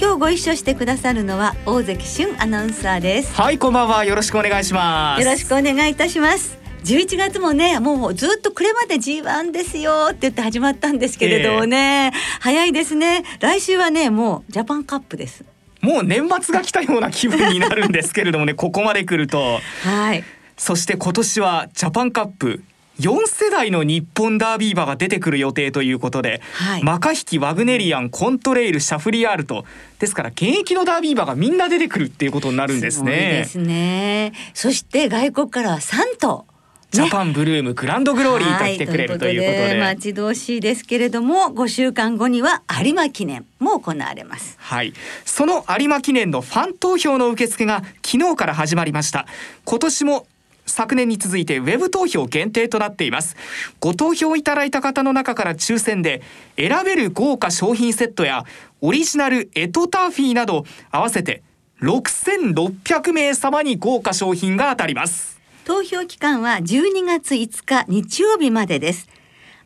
今日ご一緒してくださるのは大関俊アナウンサーです。はいこんばんは。よろしくお願いします。よろしくお願いいたします。11月もねもうずっとこれまで G1 ですよって言って始まったんですけれどもね、えー、早いですね。来週はねもうジャパンカップです。もう年末が来たような気分になるんですけれどもね ここまで来ると。はい。そして今年はジャパンカップ4世代の日本ダービー馬が出てくる予定ということで、はい、マカヒキワグネリアンコントレイルシャフリヤールとですから現役のダービー馬がみんな出てくるっていうことになるんですね。ですね。そして外国からは3頭ジャパンブルームグランドグローリーと来てくれるということで,、待ち遠しいですけれども5週間後には有馬記念も行われます。はい。その有馬記念のファン投票の受付が昨日から始まりました。今年も昨年に続いてウェブ投票限定となっています。ご投票いただいた方の中から抽選で選べる豪華商品セットやオリジナルエトターフィーなど合わせて6600名様に豪華商品が当たります。投票期間は12月5日日曜日までです。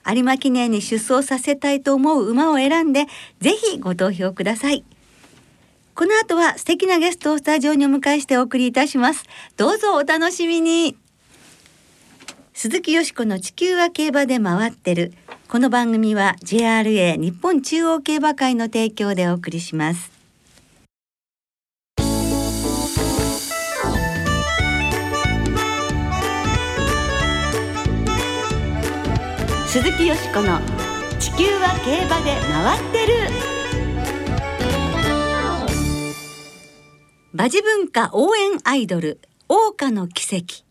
有馬記念に出走させたいと思う馬を選んでぜひご投票ください。この後は素敵なゲストをスタジオにお迎えしてお送りいたします。どうぞお楽しみに。鈴木よしこの地球は競馬で回ってる。この番組は JRA 日本中央競馬会の提供でお送りします。鈴木よしこの地球は競馬で回ってる。馬事文化応援アイドル桜花の奇跡。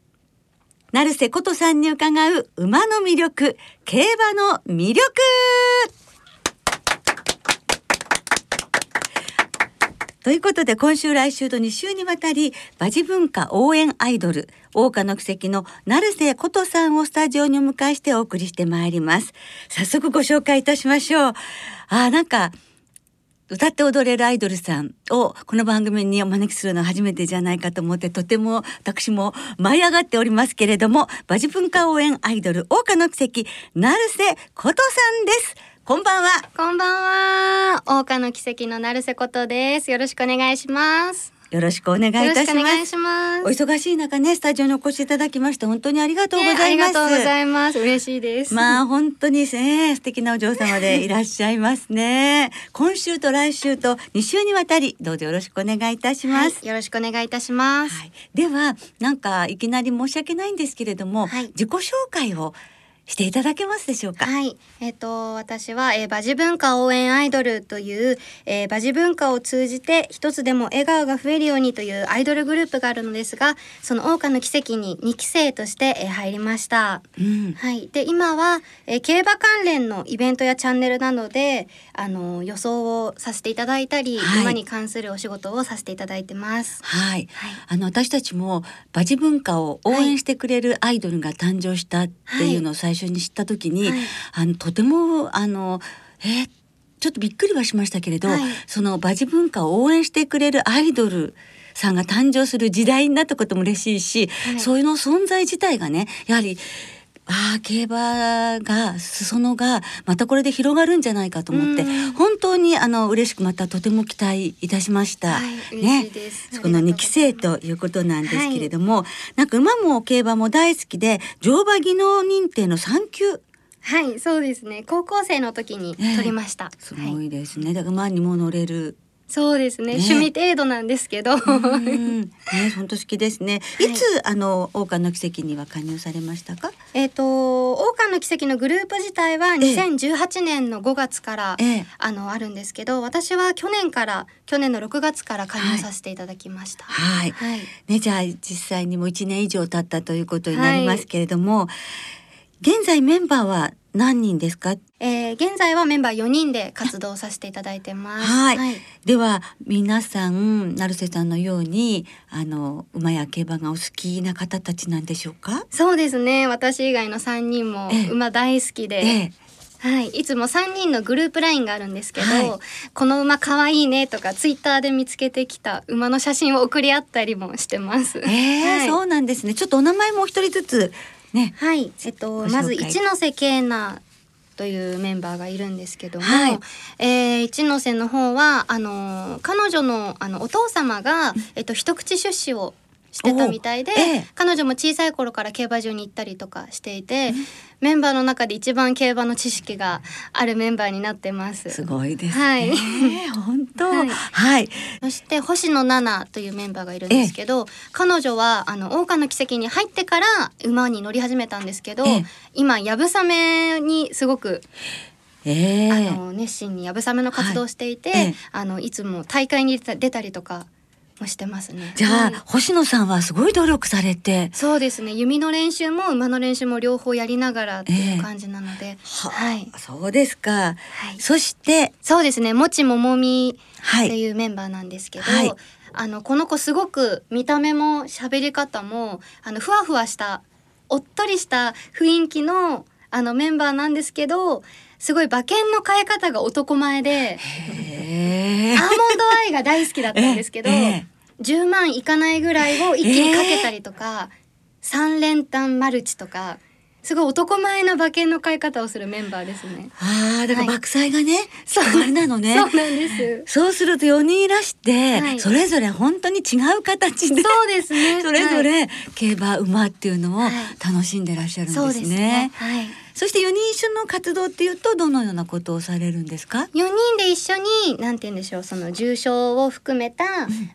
成瀬琴さんに伺う馬の魅力競馬の魅力。ということで今週来週と2週にわたり馬事文化応援アイドル桜花の奇跡の成瀬琴さんをスタジオにお迎えしてお送りしてまいります。早速ご紹介いたしましょう。あなんか歌って踊れるアイドルさんをこの番組にお招きするのは初めてじゃないかと思ってとても私も舞い上がっておりますけれども馬事文化応援アイドル桜花の奇跡成瀬琴さんです。こんばんは。こんばんは。桜花の奇跡の成瀬琴です。よろしくお願いします。よろしくお願いいたします。お忙しい中ねスタジオにお越しいただきまして本当にありがとうございます、ね、ありがとうございます。嬉しいです。まあ本当にね素敵なお嬢様で いらっしゃいますね。今週と来週と2週にわたりどうぞよろしくお願いいたします、はい、よろしくお願いいたします、はい、ではなんかいきなり申し訳ないんですけれども、はい、自己紹介をしていただけますでしょうか？はい、えっ、ー、と私は、えー、馬事文化応援アイドルという、えー、馬事文化を通じて一つでも笑顔が増えるようにというアイドルグループがあるのですが、その桜花の奇跡に2期生として、えー、入りました。うん、はい。で今は、えー、競馬関連のイベントやチャンネルなどであの予想をさせていただいたり、はい、馬に関するお仕事をさせていただいてます。はい。はい、あの私たちも馬事文化を応援してくれるアイドルが誕生したっていうのを最初初に知った時に、はい、あのとてもあのえー、ちょっとびっくりはしましたけれど、はい、その馬事文化を応援してくれるアイドルさんが誕生する時代になったことも嬉しいし、はい、そういうの存在自体がねやはりああ競馬が裾野がまたこれで広がるんじゃないかと思って本当にあの嬉しくまたとても期待いたしました。はい、ね、そこの2期生ということなんですけれども、はい、なんか馬も競馬も大好きで乗馬技能認定の3級。はいそうですね。高校生の時に取りました、えー、すごいですね、だから馬にも乗れるそうですね、ね、趣味程度なんですけど。ね、本当好きですね。いつ、はい、あの王冠の奇跡には加入されましたか？えっ、ー、と王冠の奇跡のグループ自体は2018年の5月から、ええ、あのあるんですけど、私は去年から去年の6月から加入させていただきました。はい。はい、ねじゃあ実際にも1年以上経ったということになりますけれども、はい、現在メンバーは何人ですか？えー、現在はメンバー4人で活動させていただいてます。はい。では皆さん成瀬さんのようにあの馬や競馬がお好きな方たちなんでしょうか？そうですね。私以外の3人もええ。馬大好きで、ええ。はい、いつも3人のグループラインがあるんですけど、はい。この馬可愛いねとかツイッターで見つけてきた馬の写真を送り合ったりもしてます。ええはい。そうなんですね。ちょっとお名前もお一人ずつね。はい、えっとまず一ノ瀬慶奈というメンバーがいるんですけども、はい。えー一ノ瀬の方はあの彼女のあのお父様がえっと一口出資をしてたみたいで、おええ。彼女も小さい頃から競馬場に行ったりとかしていて、メンバーの中で一番競馬の知識があるメンバーになってます。すごいですね、はい。本当？はい。はい、そして星野奈々というメンバーがいるんですけど、彼女はあの桜花の奇跡に入ってから馬に乗り始めたんですけど、ええ。今やぶさめにすごく、ええ。あの熱心にやぶさめの活動をしていて、はい。ええ。あのいつも大会に出たりとかもしてますね。じゃあ、うん星野さんはすごい努力されて。そうですね。弓の練習も馬の練習も両方やりながらっていう感じなので、ははい。あ、そうですか、はい。そして。そうですね。もちももみってはいいうメンバーなんですけど、はい。あのこの子すごく見た目も喋り方もあのふわふわしたおっとりした雰囲気のあのメンバーなんですけどすごい馬券の変え方が男前でアーモンドアイが大好きだったんですけど、ええ10万いかないぐらいを一気にかけたりとか、三連単マルチとかすごい男前な馬券の買い方をするメンバーですね。ああだからはい爆災がね、そうあれなのねそうなんです。そうすると4人いらして、はいそれぞれ本当に違う形でそうですね。それぞはいれ競馬馬っていうのをはい楽しんでらっしゃるんですね。そうですね。はい。そして4人一緒の活動っていうとどのようなことをされるんですか？4人で一緒に何て言うんでしょうその重賞を含めた、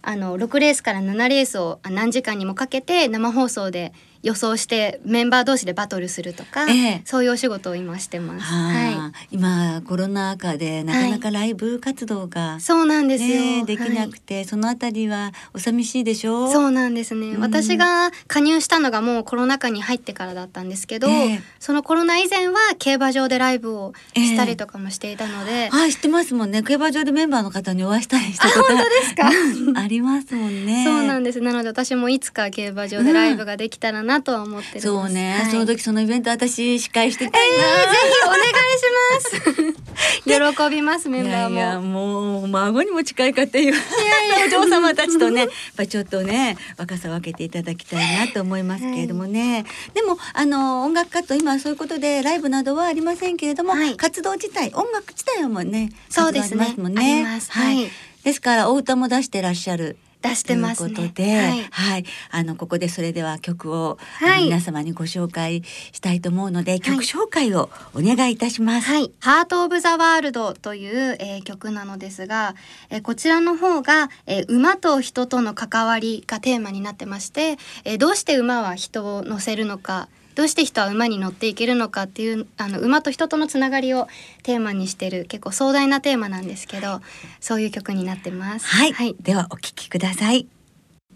あの6レースから7レースをあ何時間にもかけて生放送で予想してメンバー同士でバトルするとか、ええ。そういうお仕事を今してます。はあー今コロナ禍でなかなかライブ活動がい。、そうなんですよ。ね、できなくて、そのあたりはお寂しいでしょ？はいそうなんですね、うん。私が加入したのがもうコロナ禍に入ってからだったんですけど、ええ。そのコロナ以前は競馬場でライブをしたりとかもしていたので、はい知ってますもんね。競馬場でメンバーの方にお会いしたりしたこと本当ですか。う んありますもんね。そうなんです。なので私もいつか競馬場でライブができたらなとは思ってるそうね、はい。その時そのイベント私司会してたいな、ぜひお願いします。喜びますメンバーも。いやいやもう孫にも近いかっていう。お嬢様たちとねやっぱちょっとね若さを分けていただきたいなと思いますけれどもね、でもあの音楽活動今はそういうことでライブなどはありませんけれども、はい。活動自体音楽自体はもうねそうですね。活動あります。もんねはい。ですからお歌も出してらっしゃる出してますね。ということで、ははい。い、あのここでそれでは曲を、はい。皆様にご紹介したいと思うので、曲紹介をお願いいたします。はい、ハートオブザワールドという、えー曲なのですが、えーこちらの方が、えー馬と人との関わりがテーマになってまして、えーどうして馬は人を乗せるのか、どうして人は馬に乗っていけるのかっていうあの馬と人とのつながりをテーマにしてる結構壮大なテーマなんですけど、そういう曲になってます。はい、はい、ではお聞きください。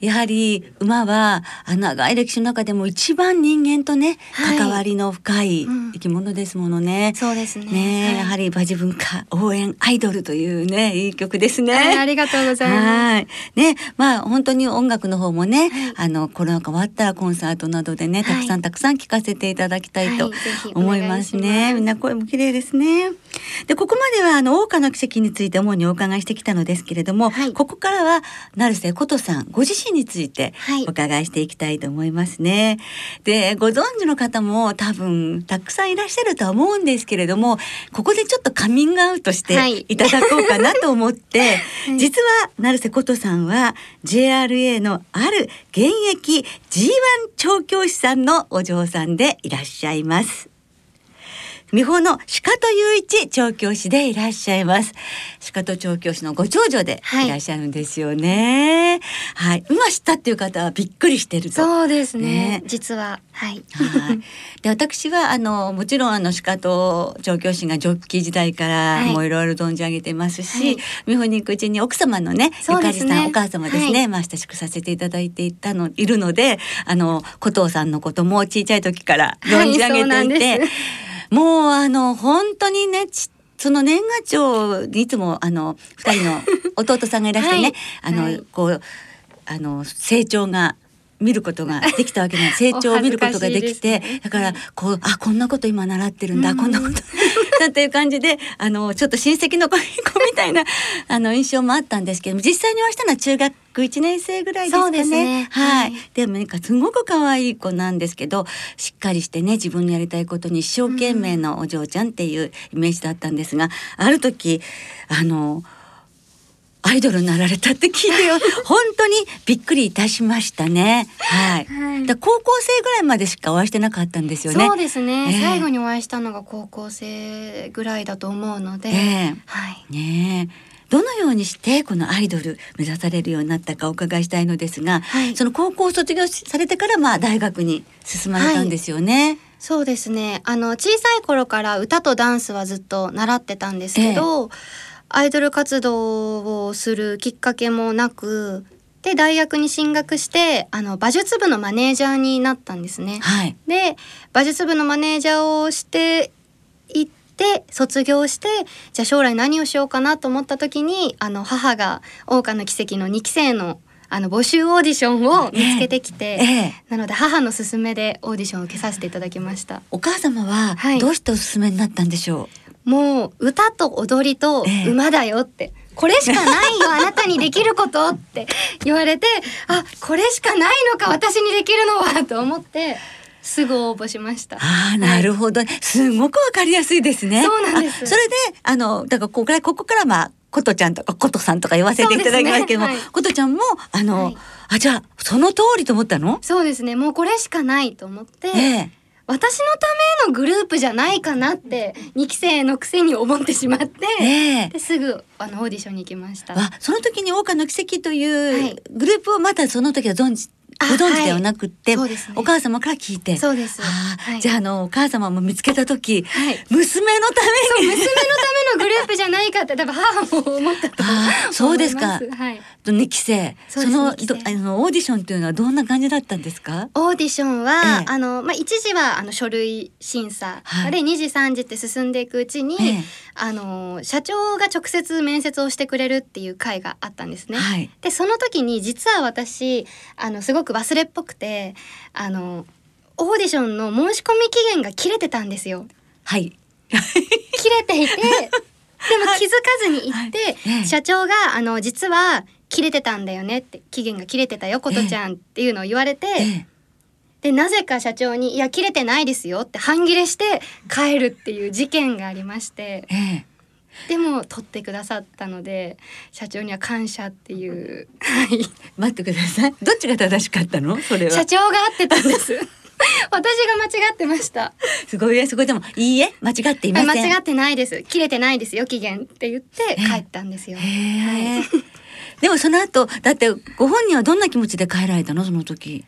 やはり馬はあの長い歴史の中でも一番人間とね、はい関わりの深いうん生き物ですものね。そうですね。ねえ、はいやはり馬事文化応援アイドルというねいい曲ですね。はいありがとうございます。はい。ね、まあ本当に音楽の方もね、あのコロナ禍終わったらコンサートなどでね、たくさんたくさん聴かせていただきたいと思いますね。みんな声も綺麗ですね。で、ここまではあの桜花の奇跡について主にお伺いしてきたのですけれども、はいここからは成瀬琴さんご自身についてはいお伺いしていきたいと思いますね。で、ご存知の方も多分たくさんいらっしゃるとは思うんですけれども、ここでちょっとカミングアウトしてはいいただこうかなと思って、はい実は成瀬琴さんは JRA のある現役 G1 調教師さんのお嬢さんでいらっしゃいます。美穂の鹿戸雄一調教師でいらっしゃいます。鹿戸調教師のご長女ではいいらっしゃるんですよね。はい、今知ったっていう方はびっくりしてると。そうですねね実ははい。はい。で私はあのもちろんあの鹿と調教師がジョッキー時代からはいもういろいろ存じ上げてますし、はい美穂に行くうちに奥様のねゆかりさんお母様ですね、はいまあ親しくさせていただいていたのいるのであの古藤さんのことも小さい時から存じ上げていて。もうあの本当にねちその年賀状にいつもあの二人の 弟さんがいらしてね、はい。あの、はい。こうあの成長が見ることができたわけな成長を見ることができてね。だからこうあこんなこと今習ってるんだ、うん。こんなことなんていう感じであのちょっと親戚の子 みたいな あの印象もあったんですけども実際にお会いしたのは中学1年生ぐらいですかね。ね。はい、はい。でもなんかすごく可愛い子なんですけどしっかりしてね自分のやりたいことに一生懸命のお嬢ちゃんっていうイメージだったんですが、ある時あのアイドルになられたって聞いてよ。本当にびっくりいたしましたね。はい。はい。だ高校生ぐらいまでしかお会いしてなかったんですよね。そうですね、ええ。最後にお会いしたのが高校生ぐらいだと思うので、ええ。はい。ねえ。どのようにしてこのアイドル目指されるようになったかお伺いしたいのですが、はい。その高校を卒業されてからまあ大学に進まれたんですよね。そうですね。あの小さい頃から歌とダンスはずっと習ってたんですけど、アイドル活動をするきっかけもなくで大学に進学してあの馬術部のマネージャーになったんですね。はい。で馬術部のマネージャーをしていって卒業してじゃあ将来何をしようかなと思った時にあの母が「桜花の奇跡」の2期生のあの募集オーディションを見つけてきて、ええなので母の勧めでオーディションを受けさせていただきました。お母様ははいどうしておすすめになったんでしょもう歌と踊りとええ。馬だよって、これしかないよ あなたにできることって。言われてあこれしかないのか私にできるのはと思ってすぐ応募しました。ああなるほど、すごくわかりやすいですね。そうなんです。あそれであのだからここからここからまあことちゃんとかことさんとか言わせていただきますけども、ねはい。ことちゃんもあの、はい。あじゃあその通りと思ったの？そうですね。もうこれしかないと思って、ええ私のためのグループじゃないかなって2期生のくせに思ってしまって、ええですぐあのオーディションに行きました。あその時に「桜花の奇跡」という、はいグループをまたその時は存じあご存知ではなくって、はい。ね。お母様から聞いて。そうです。はい。じゃああのお母様も見つけた時、はい。娘のために。娘のためのグループじゃないかって多分母も思ったとそうですか。はい。2期生。そのあのオーディションというのはどんな感じだったんですか？オーディションは、ええ。あのまあ一時はあの書類審査、はい。で二次三次って進んでいくうちに、ええ。あの社長が直接面接をしてくれるっていう会があったんですね。はい。でその時に実は私あのすごく忘れっぽくてあのオーディションの申し込み期限が切れてたんですよ。はい。切れていてでも気づかずに行って、はい。ええ。社長があの実は切れてたんだよねって期限が切れてたよことちゃんっていうのを言われて、ええ。でなぜか社長に「いや切れてないですよ」って半切れして帰るっていう事件がありまして。ええでも取ってくださったので社長には感謝っていう、はい、待ってください。どっちが正しかったの？それは。社長が合ってたんです。私が間違ってました。すごいねそこでもいいえ？間違っていません？間違ってないです。切れてないです。よ期限って言って帰ったんですよ、はい。でもその後だってご本人はどんな気持ちで帰られたの？その時。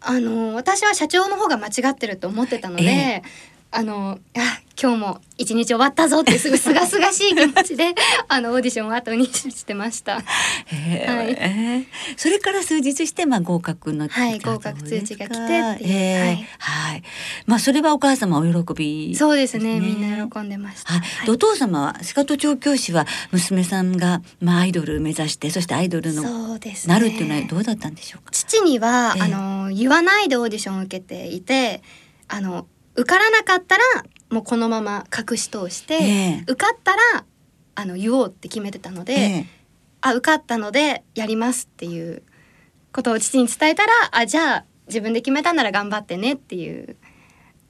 あの私は社長の方が間違ってると思ってたので、え。あのあ今日も一日終わったぞってすぐすがすがしい気持ちで あのオーディションを後にしてました。へえはい。ええそれから数日してまあ合格のはい合格通知が来てってええはい。はい。まあそれはお母様お喜びそうですね。みんな喜んでました。はい、はい。でお父様は鹿戸調教師は娘さんが、まあ、アイドルを目指してそしてアイドルのそうですね。なるっていうのはどうだったんでしょうか？父には、ええ。あの言わないでオーディションを受けていてあの受からなかったらもうこのまま隠し通して、ええ。受かったらあの言おうって決めてたので、ええ。あ受かったのでやりますっていうことを父に伝えたらあじゃあ自分で決めたなら頑張ってねっていう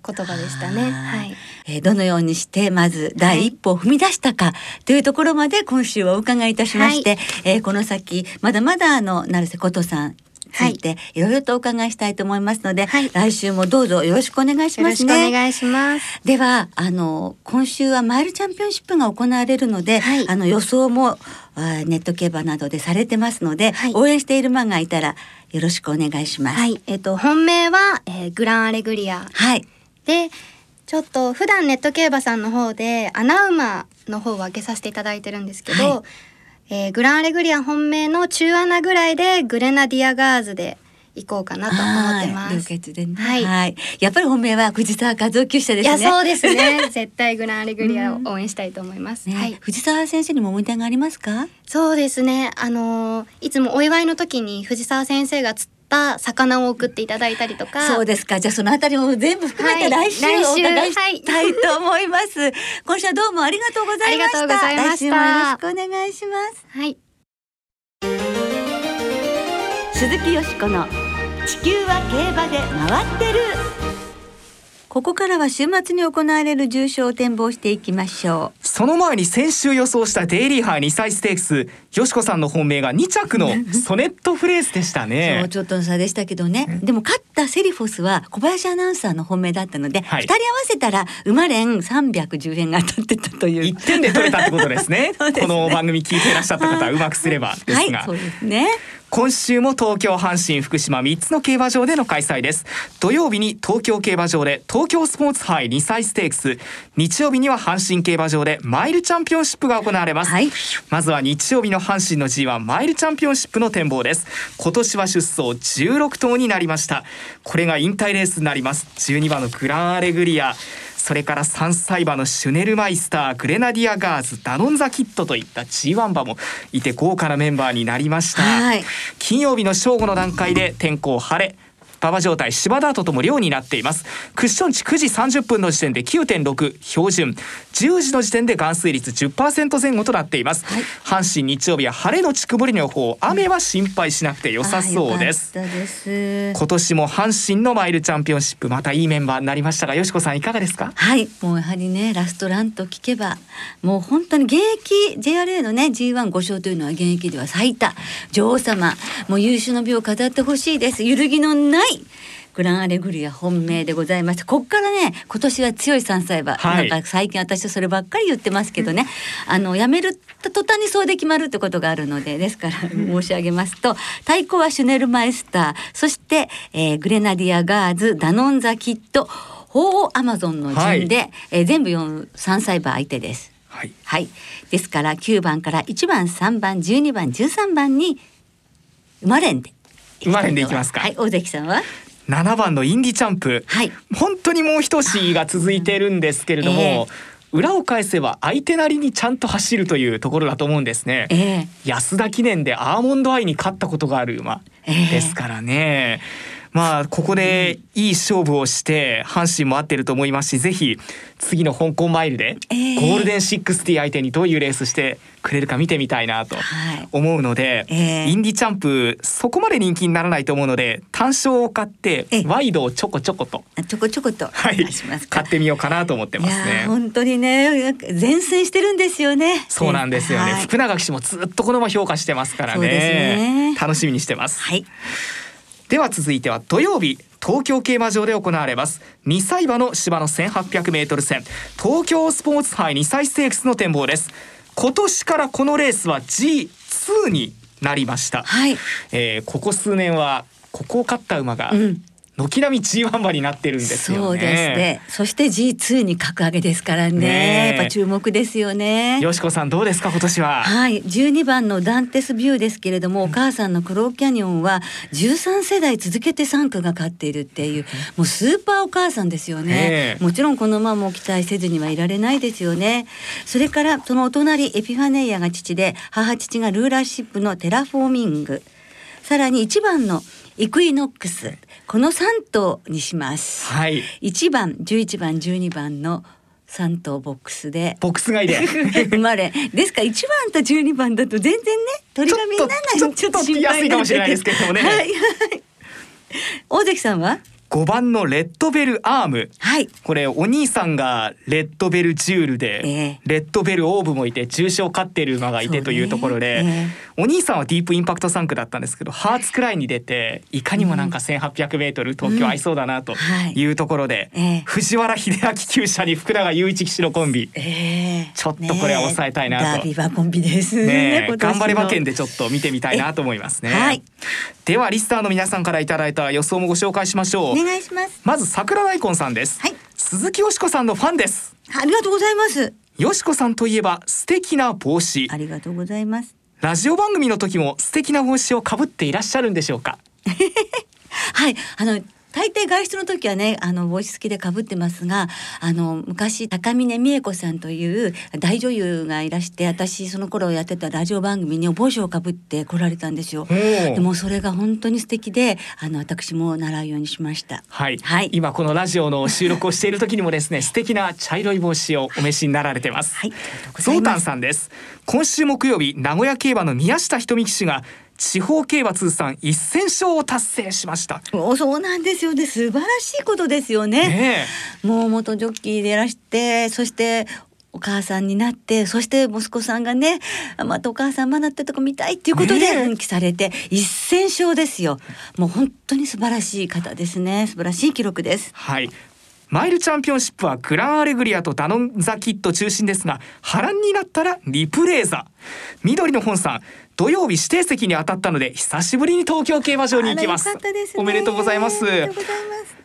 言葉でしたね。はい、えーどのようにしてまず第一歩を踏み出したかというところまで今週はお伺いいたしまして、えーこの先まだまだあの成瀬琴さんついていろいろとお伺いしたいと思いますので、はい。来週もどうぞよろしくお願いしよろしくおますね。願いします。ではあの今週はマイルチャンピオンシップが行われるので、はい。あの予想もネット競馬などでされてますので、はい。応援している馬がいたらよろしくお願いします。はい、えっ、と本命は、えーグランアレグリア。はい。でちょっと普段ネット競馬さんの方で穴馬の方を開けさせていただいてるんですけど、はいえーグランアレグリア本命の中穴ぐらいでグレナディアガーズで行こうかなと思ってます。はいはいはい。やっぱり本命は藤沢和夫厩舎ですね。いやそうですね。絶対グランアレグリアを応援したいと思います。ねはい。藤沢先生にも思い出がありますか？そうですね。あのーいつもお祝いの時に藤沢先生が釣った魚を送っていただいたりとか。そうですか。じゃあそのあたりも全部含めてはい来週お伺いしたいと思います。今週はどうもありがとうございました。ありがとうございました来週もよろしくお願いします。はい。鈴木よしこの地球は競馬で回ってるここからは週末に行われる重賞を展望していきましょその前に先週予想したデイリーハー2歳ステークスよしこさんの本命が2着の ソネットフレーズでしたう、ね。そうちょっとの差でしたけどね。でも勝ったセリフォスは小林アナウンサーの本命だったので、はい。二人合わせたら馬連310円が当たってたという。1点で取れたってことですね。ね。この番組聞いていらっしゃった方はうまくすればですが、はいそうですね今週も東京阪神福島3つの競馬場での開催です。土曜日に東京競馬場で東京スポーツ杯2歳ステークス。日曜日には阪神競馬場でマイルチャンピオンシップが行われます、はい。まずは日曜日の阪神の G1 マイルチャンピオンシップの展望です。今年は出走16頭になりました。これが引退レースになります。12番のグランアレグリアそれから3歳馬のシュネルマイスターグレナディアガーズダノンザキットといった G1 馬もいて豪華なメンバーになりました、はい。金曜日の正午の段階で天候晴れ馬場状態芝ダートとも量になっています。クッション値9時30分の時点で9.6標準。10時の時点で含水率10%前後となっています、阪神日曜日は晴れのち曇りの予報雨は心配しなくて良さそうです。今年も阪神のマイルチャンピオンシップまたいいメンバーになりましたがよしこさんいかがですか？はい、もうやはりねラストランと聞けばもう本当に現役 JRA のね G15 勝というのは現役では最多女王様もう優秀の美を飾ってほしいです。揺るぎのないグランアレグリア本命でございましてこっからね今年は強い3歳馬、はい。なんか最近私はそればっかり言ってますけどね、あの辞める途端にそうで決まるってことがあるのでですから申し上げますと太鼓はシュネルマイスター。そして、えーグレナディアガーズダノンザキット鳳凰アマゾンの陣で、えー全部4 3歳馬相手です。はい。はい。ですから9番から1番、3番、12番、13番に馬連で。馬連でいきますかはい、大関さんは？7番のインディチャンプはい。本当にもう一押しが続いてるんですけれども、ええ裏を返せば相手なりにちゃんと走るというところだと思うんですね。ええ安田記念でアーモンドアイに勝ったことがある馬ええですからね。まあここでいい勝負をして阪神も合ってると思いますしぜひ次の香港マイルでええ。ゴールデンシックスティ相手にどういうレースしてくれるか見てみたいなとはい。思うので、ええ。インディチャンプそこまで人気にならないと思うので単勝を買ってええ。ワイドをちょこちょこと、あちょこちょことはい。買ってみようかなと思っていますね。本当にね前線してるんですよね。そうなんですよね、はい。福永騎手もずっとこの馬評価してますからね。ね。楽しみにしてます、はい。では続いては土曜日東京競馬場で行われます2歳馬の芝の 1800m 戦東京スポーツ杯2歳ステークスの展望です今年からこのレースは G2 になりました、はい。えーここ数年はここを勝った馬がうん。軒並み G1 馬になってるんですよねそうですね。そして G2 に格上げですからね。ねえやっぱ注目ですよね。よしこさんどうですか今年は？はい、12番のダンテスビューですけれども、お母さんのクローキャニオンは13世代続けて産駒が勝っているっていう、もうスーパーお母さんですよねもちろんこの馬も期待せずにはいられないですよね。それからそのお隣エピファネイアが父で、母父がルーラーシップのテラフォーミング。さらに1番のイクイノックス。この3頭にします。はい。1番、11番、12番の3頭ボックスで。ボックス外で。生まれ。ですか？ら1番と12番だと全然ね鳥がみんなないちょっとちょっと心配いかもしれないですけれどもね。はいはい。大関さんは？5番のレッドベルアーム。はい。これお兄さんがレッドベルジュールで、ええ。レッドベルオーブもいて重賞勝ってる馬がいてというところで、えお兄さんはディープインパクト3区だったんですけどハーツクライに出ていかにもなんか 1800m 東京合いそうだなとはい。いうところで、ええ。藤原秀明厩舎に福永雄一騎手のコンビ。ええ。ちょっとこれは抑えたいなと。ねえ。ダーコンビですね頑張れ馬券でちょっと見てみたいなと思いますね。えはい。ではリスターの皆さんからいただいた予想もご紹介しましょう。お願いします。まず桜大根さんです、はい。鈴木よしこさんのファンです。ありがとうございます。よしこさんといえば素敵な帽子。ありがとうございます。ラジオ番組の時も素敵な帽子をかぶっていらっしゃるんでしょうか？はい。あの大抵外出の時はねあの帽子付きでかぶってますがあの昔高峰美恵子さんという大女優がいらして私その頃やってたラジオ番組にお帽子をかぶって来られたんですよ。でもそれが本当に素敵であの私も習うようにしました。はい、はい今このラジオの収録をしている時にもですね素敵な茶色い帽子をお召しになられてます。はい、ゾウタン。さんです今週木曜日名古屋競馬の宮下瞳騎手が地方競馬通算1000勝を達成しました。おそうなんですよ。ね素晴らしいことですよね。ねもう元ジョッキーでいらしてそしてお母さんになってそして息子さんがねまたお母さんまだってとこ見たいっていうことで奮起されて1,000勝ですよ。もう本当に素晴らしい方ですね。素晴らしい記録です。はい。マイルチャンピオンシップはグランアレグリアとダノンザキッド中心ですが波乱になったらリプレーザ緑の本さん土曜日指定席に当たったので久しぶりに東京競馬場に行きます。ね。おめでとうございます。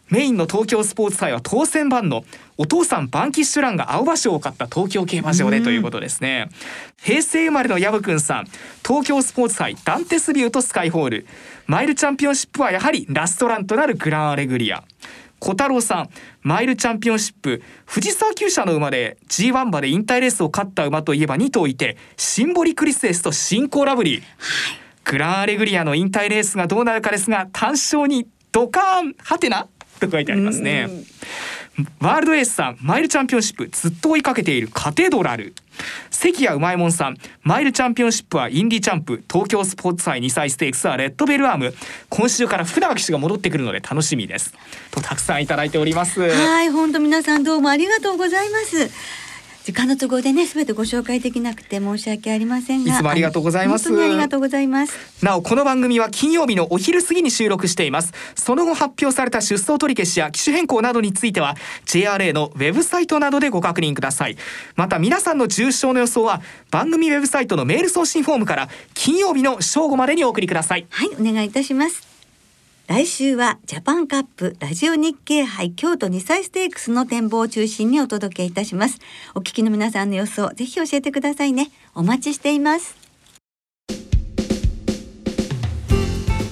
メインの東京スポーツ祭は当選番のお父さんバンキッシュランが青葉賞を買った東京競馬場でということですね、平成生まれのヤブくんさん東京スポーツ祭ダンテスビューとスカイホール。マイルチャンピオンシップはやはりラストランとなるグランアレグリア小太郎さんマイルチャンピオンシップ藤沢厩舎の馬で G1 馬で引退レースを勝った馬といえば2頭いてシンボリクリスエスと新興ラブリー、グランアレグリアの引退レースがどうなるかですが単勝にドカーンハテナと書いてありますね。ワールドエースさんマイルチャンピオンシップずっと追いかけているカテドラル関谷うまいもんさんマイルチャンピオンシップはインディチャンプ東京スポーツ祭2歳ステークスはレッドベルアーム。今週から福永騎手が戻ってくるので楽しみです。とたくさんいただいております。はい本当皆さんどうもありがとうございます。時間の都合でね全てご紹介できなくて申し訳ありませんが。いつもありがとうございます。本当にありがとうございます。なおこの番組は金曜日のお昼過ぎに収録しています。その後発表された出走取り消しや機種変更などについては JRA のウェブサイトなどでご確認ください。また皆さんの重賞の予想は番組ウェブサイトのメール送信フォームから金曜日の正午までにお送りください。はい、お願いいたします。来週はジャパンカップラジオ日経杯京都2歳ステークスの展望を中心にお届けいたします。お聞きの皆さんの予想、ぜひ教えてくださいね。お待ちしています。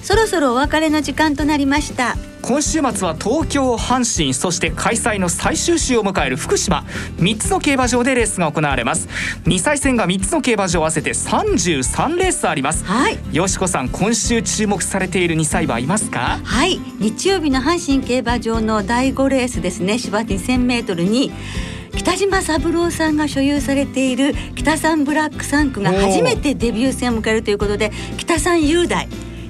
そろそろお別れの時間となりました。今週末は東京阪神そして開催の最終週を迎える福島。3つの競馬場でレースが行われます。2歳戦が3つの競馬場合わせて33レースあります。はい。よしこさん今週注目されている2歳馬いますか？はい、日曜日の阪神競馬場の第5レースですね。芝2000メートルに北島三郎さんが所有されている北三ブラック3区が初めてデビュー戦を迎えるということで北三雄大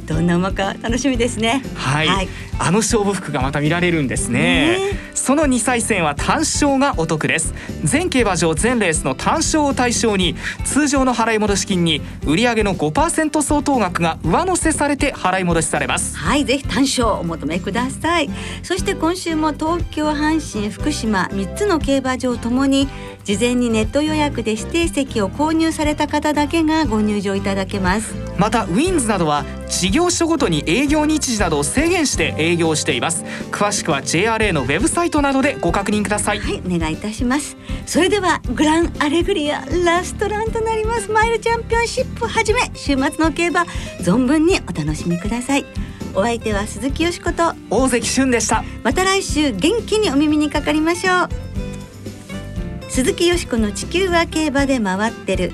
どんな馬か楽しみですね。はい、はい。あの勝負服がまた見られるんですね。ねその2歳戦は単勝がお得です。全競馬場全レースの単勝を対象に通常の払い戻し金に売上の5%相当額が上乗せされて払い戻しされます。はい、ぜひ単勝お求めください。そして今週も東京、阪神、福島3つの競馬場ともに事前にネット予約で指定席を購入された方だけがご入場いただけます。またウィンズなどは事業所ごとに営業日時などを制限して営業しています。詳しくは JRA のウェブサイトなどでご確認ください。はい、お願いいたします。それではグランアレグリアラストランとなります。マイルチャンピオンシップをはじめ週末の競馬存分にお楽しみください。お相手は鈴木よしこと。大関俊でした。また来週元気にお耳にかかりましょう。鈴木よしこの地球は競馬で回ってる